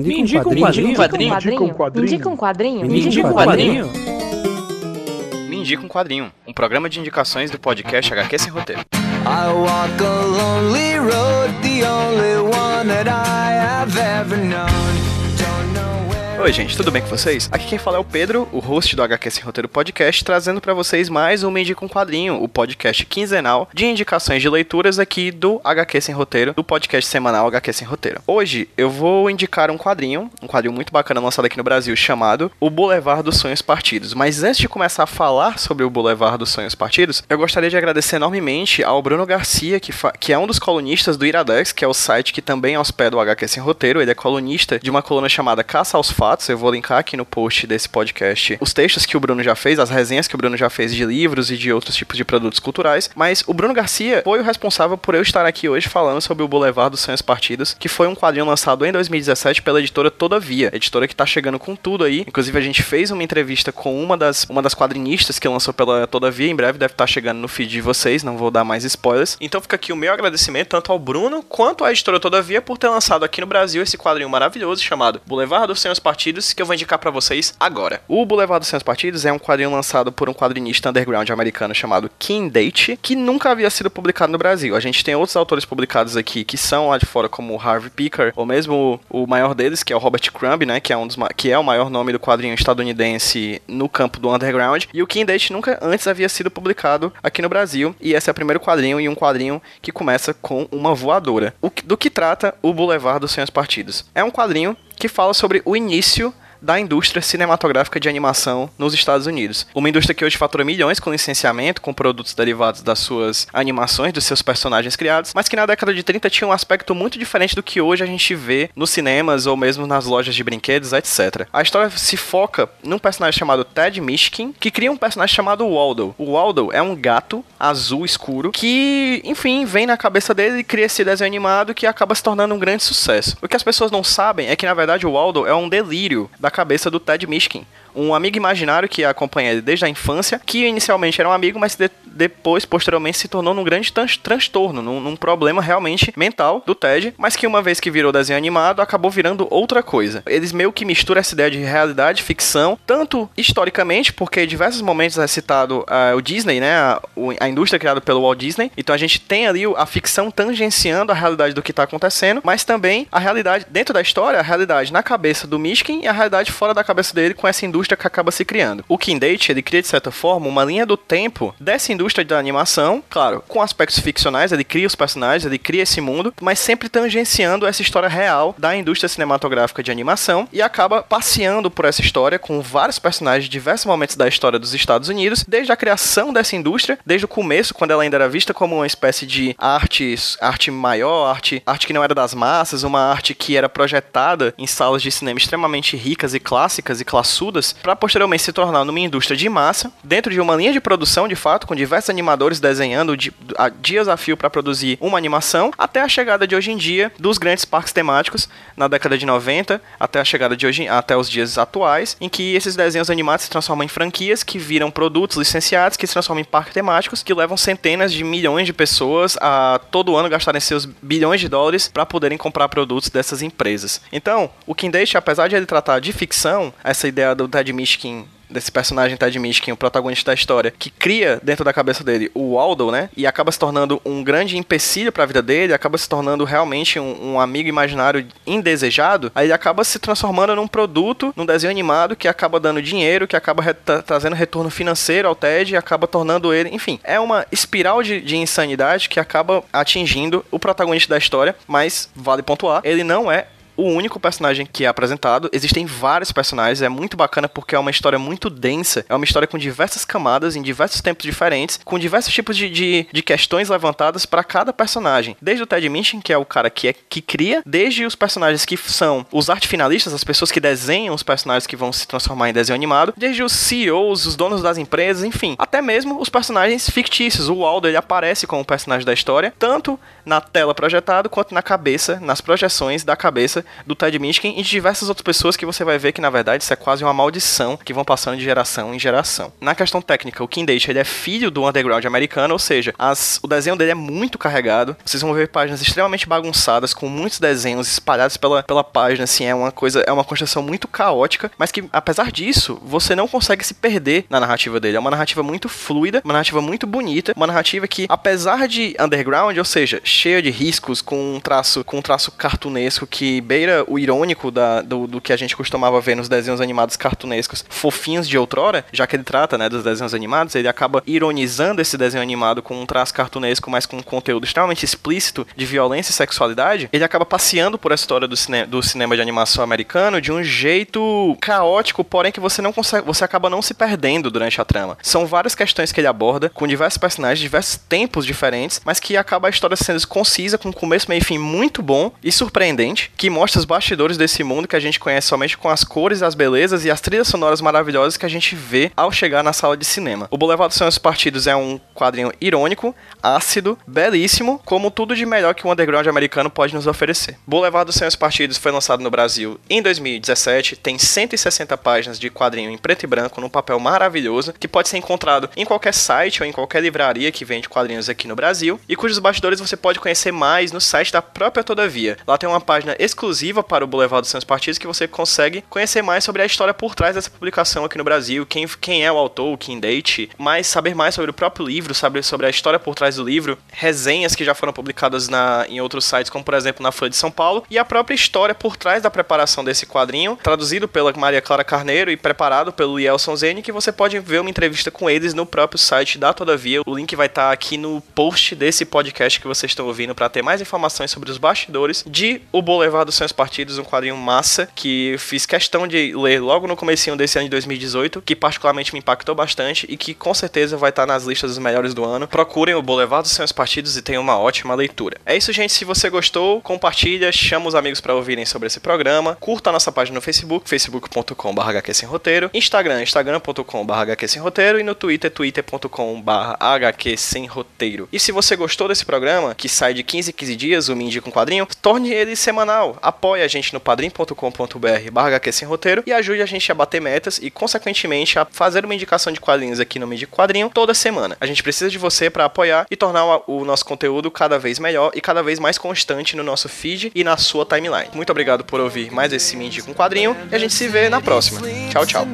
Me indica um quadrinho. Me indica um quadrinho. Me indica um quadrinho. Me indica um quadrinho. Me indica um quadrinho. Um programa de indicações do podcast HQ Sem Roteiro. I walk a lonely road, the only one that I have ever known. Oi, gente, tudo bem com vocês? Aqui quem fala é o Pedro, o host do HQ Sem Roteiro Podcast, trazendo pra vocês mais um Indica um Quadrinho, o podcast quinzenal de indicações de leituras aqui do HQ Sem Roteiro, do podcast semanal HQ Sem Roteiro. Hoje eu vou indicar um quadrinho, um quadrinho muito bacana lançado aqui no Brasil, chamado O Boulevard dos Sonhos Partidos. Mas antes de começar a falar sobre o Boulevard dos Sonhos Partidos, eu gostaria de agradecer enormemente ao Bruno Garcia, que, que é um dos colunistas do Iradex, que é o site que também hospeda o HQ Sem Roteiro. Ele é colunista de uma coluna chamada Caça aos Fatos. Eu vou linkar aqui no post desse podcast os textos que o Bruno já fez, as resenhas que o Bruno já fez de livros e de outros tipos de produtos culturais. Mas o Bruno Garcia foi o responsável por eu estar aqui hoje falando sobre o Boulevard dos Sonhos Partidos, que foi um quadrinho lançado em 2017 pela editora Todavia, editora que tá chegando com tudo aí. Inclusive a gente fez uma entrevista com uma das, uma das quadrinistas que lançou pela Todavia, em breve deve estar chegando no feed de vocês, não vou dar mais spoilers. Então fica aqui o meu agradecimento tanto ao Bruno quanto à editora Todavia por ter lançado aqui no Brasil esse quadrinho maravilhoso chamado Boulevard dos Sonhos Partidos, que eu vou indicar pra vocês agora. O Boulevard dos Sonhos Partidos é um quadrinho lançado por um quadrinista underground americano chamado Kim Date, que nunca havia sido publicado no Brasil. A gente tem outros autores publicados aqui que são lá de fora, como o Harvey Picker, ou mesmo o, maior deles, que é o Robert Crumb, né, que é, um dos, que é o maior nome do quadrinho estadunidense no campo do underground. E o Kim Date nunca antes havia sido publicado aqui no Brasil, e esse é o primeiro quadrinho e um quadrinho que começa com uma voadora. O do que trata o Boulevard dos Sonhos Partidos? É um quadrinho que fala sobre o início da indústria cinematográfica de animação nos Estados Unidos. Uma indústria que hoje fatura milhões com licenciamento, com produtos derivados das suas animações, dos seus personagens criados, mas que na década de 30 tinha um aspecto muito diferente do que hoje a gente vê nos cinemas ou mesmo nas lojas de brinquedos, etc. A história se foca num personagem chamado Ted Mishkin, que cria um personagem chamado Waldo. O Waldo é um gato azul escuro que, enfim, vem na cabeça dele e cria esse desenho animado que acaba se tornando um grande sucesso. O que as pessoas não sabem é que, na verdade, o Waldo é um delírio da cabeça do Ted Mishkin. Um amigo imaginário que acompanha ele desde a infância, que inicialmente era um amigo, mas de- depois, posteriormente, se tornou num grande tran- transtorno, num, num problema realmente mental do Ted, mas que uma vez que virou desenho animado, acabou virando outra coisa. Eles meio que misturam essa ideia de realidade ficção, tanto historicamente, porque em diversos momentos é citado ah, o Disney, né, a, a indústria criada pelo Walt Disney, então a gente tem ali a ficção tangenciando a realidade do que está acontecendo, mas também a realidade, dentro da história, a realidade na cabeça do Mishkin e a realidade fora da cabeça dele com essa indústria que acaba se criando. O King Date, ele cria de certa forma uma linha do tempo dessa indústria da animação, claro, com aspectos ficcionais, ele cria os personagens, ele cria esse mundo, mas sempre tangenciando essa história real da indústria cinematográfica de animação e acaba passeando por essa história com vários personagens de diversos momentos da história dos Estados Unidos, desde a criação dessa indústria, desde o começo, quando ela ainda era vista como uma espécie de arte, arte maior, arte, arte que não era das massas, uma arte que era projetada em salas de cinema extremamente ricas e clássicas e classudas, para posteriormente se tornar numa indústria de massa, dentro de uma linha de produção, de fato, com diversos animadores desenhando de, a dias a fio para produzir uma animação, até a chegada de hoje em dia dos grandes parques temáticos na década de 90, até a chegada de hoje até os dias atuais, em que esses desenhos animados se transformam em franquias que viram produtos licenciados, que se transformam em parques temáticos, que levam centenas de milhões de pessoas a todo ano gastarem seus bilhões de dólares para poderem comprar produtos dessas empresas. Então, o Kim Deixa, apesar de ele tratar de ficção, essa ideia do Ted Mishkin desse personagem Ted Mishkin, o protagonista da história, que cria dentro da cabeça dele o Waldo, né? E acaba se tornando um grande empecilho para a vida dele, acaba se tornando realmente um, um amigo imaginário indesejado. Aí ele acaba se transformando num produto, num desenho animado que acaba dando dinheiro, que acaba re tra- trazendo retorno financeiro ao Ted e acaba tornando ele, enfim, é uma espiral de, de insanidade que acaba atingindo o protagonista da história, mas vale pontuar, ele não é o único personagem que é apresentado. Existem vários personagens, é muito bacana porque é uma história muito densa, é uma história com diversas camadas, em diversos tempos diferentes, com diversos tipos de, de, de questões levantadas para cada personagem. Desde o Ted Minchin, que é o cara que, é, que cria, desde os personagens que são os arte finalistas, as pessoas que desenham os personagens que vão se transformar em desenho animado, desde os CEOs, os donos das empresas, enfim, até mesmo os personagens fictícios. O Waldo ele aparece como personagem da história, tanto na tela projetado quanto na cabeça, nas projeções da cabeça do Ted Minskin e de diversas outras pessoas que você vai ver que na verdade isso é quase uma maldição que vão passando de geração em geração. Na questão técnica, o Kim Deitch ele é filho do underground americano, ou seja, as, o desenho dele é muito carregado. Vocês vão ver páginas extremamente bagunçadas com muitos desenhos espalhados pela, pela página, assim, é uma coisa, é uma construção muito caótica, mas que apesar disso, você não consegue se perder na narrativa dele. É uma narrativa muito fluida, uma narrativa muito bonita, uma narrativa que apesar de underground, ou seja, cheia de riscos, com um traço, com um traço cartunesco que beira o irônico da, do, do que a gente costumava ver nos desenhos animados cartunescos fofinhos de outrora, já que ele trata, né, dos desenhos animados, ele acaba ironizando esse desenho animado com um traço cartunesco, mas com um conteúdo extremamente explícito de violência e sexualidade, ele acaba passeando por essa história do, cine do cinema de animação americano de um jeito caótico, porém que você não consegue, você acaba não se perdendo durante a trama. São várias questões que ele aborda, com diversos personagens, diversos tempos diferentes, mas que acaba a história sendo concisa, com um começo, meio e fim muito bom e surpreendente, que mostra os bastidores desse mundo que a gente conhece somente com as cores, as belezas e as trilhas sonoras maravilhosas que a gente vê ao chegar na sala de cinema. O Boulevard dos Sonhos Partidos é um quadrinho irônico, ácido, belíssimo, como tudo de melhor que o underground americano pode nos oferecer. Boulevard dos Sonhos Partidos foi lançado no Brasil em 2017, tem 160 páginas de quadrinho em preto e branco, num papel maravilhoso, que pode ser encontrado em qualquer site ou em qualquer livraria que vende quadrinhos aqui no Brasil, e cujos bastidores você pode conhecer mais no site da própria Todavia. Lá tem uma página exclusiva para o Boulevard dos Sonhos Partidos que você consegue conhecer mais sobre a história por trás dessa publicação aqui no Brasil, quem, quem é o autor, o Kim Date, mais saber mais sobre o próprio livro, saber sobre a história por trás do livro, resenhas que já foram publicadas na, em outros sites, como por exemplo na Folha de São Paulo, e a própria história por trás da preparação desse quadrinho, traduzido pela Maria Clara Carneiro e preparado pelo Yelson Zene, que você pode ver uma entrevista com eles no próprio site da Todavia. O link vai estar aqui no post desse podcast que vocês estão ouvindo para ter mais informações sobre os bastidores de O Boulevard dos Sonhos Partidos, um quadrinho massa que fiz questão de ler logo no comecinho desse ano de 2018, que particularmente me impactou bastante e que com certeza vai estar nas listas dos melhores do ano. Procurem O Boulevard dos Sonhos Partidos e tenham uma ótima leitura. É isso, gente. Se você gostou, compartilha, chama os amigos para ouvirem sobre esse programa, curta a nossa página no Facebook, facebook.com.br roteiro, Instagram, instagram.com.br roteiro e no Twitter, twitter.com.br roteiro. E se você gostou desse programa, que sai de 15 em 15 dias, o Me Indica um Quadrinho, torne ele semanal. Apoie a gente no padrim.com.br barra roteiro e ajude a gente a bater metas e, consequentemente, a fazer uma indicação de quadrinhos aqui no Me Indica Quadrinho toda semana. A gente precisa de você para apoiar e tornar o nosso conteúdo cada vez melhor e cada vez mais constante no nosso feed e na sua timeline. Muito obrigado por ouvir mais esse Me um Quadrinho e a gente se vê na próxima. Tchau, tchau.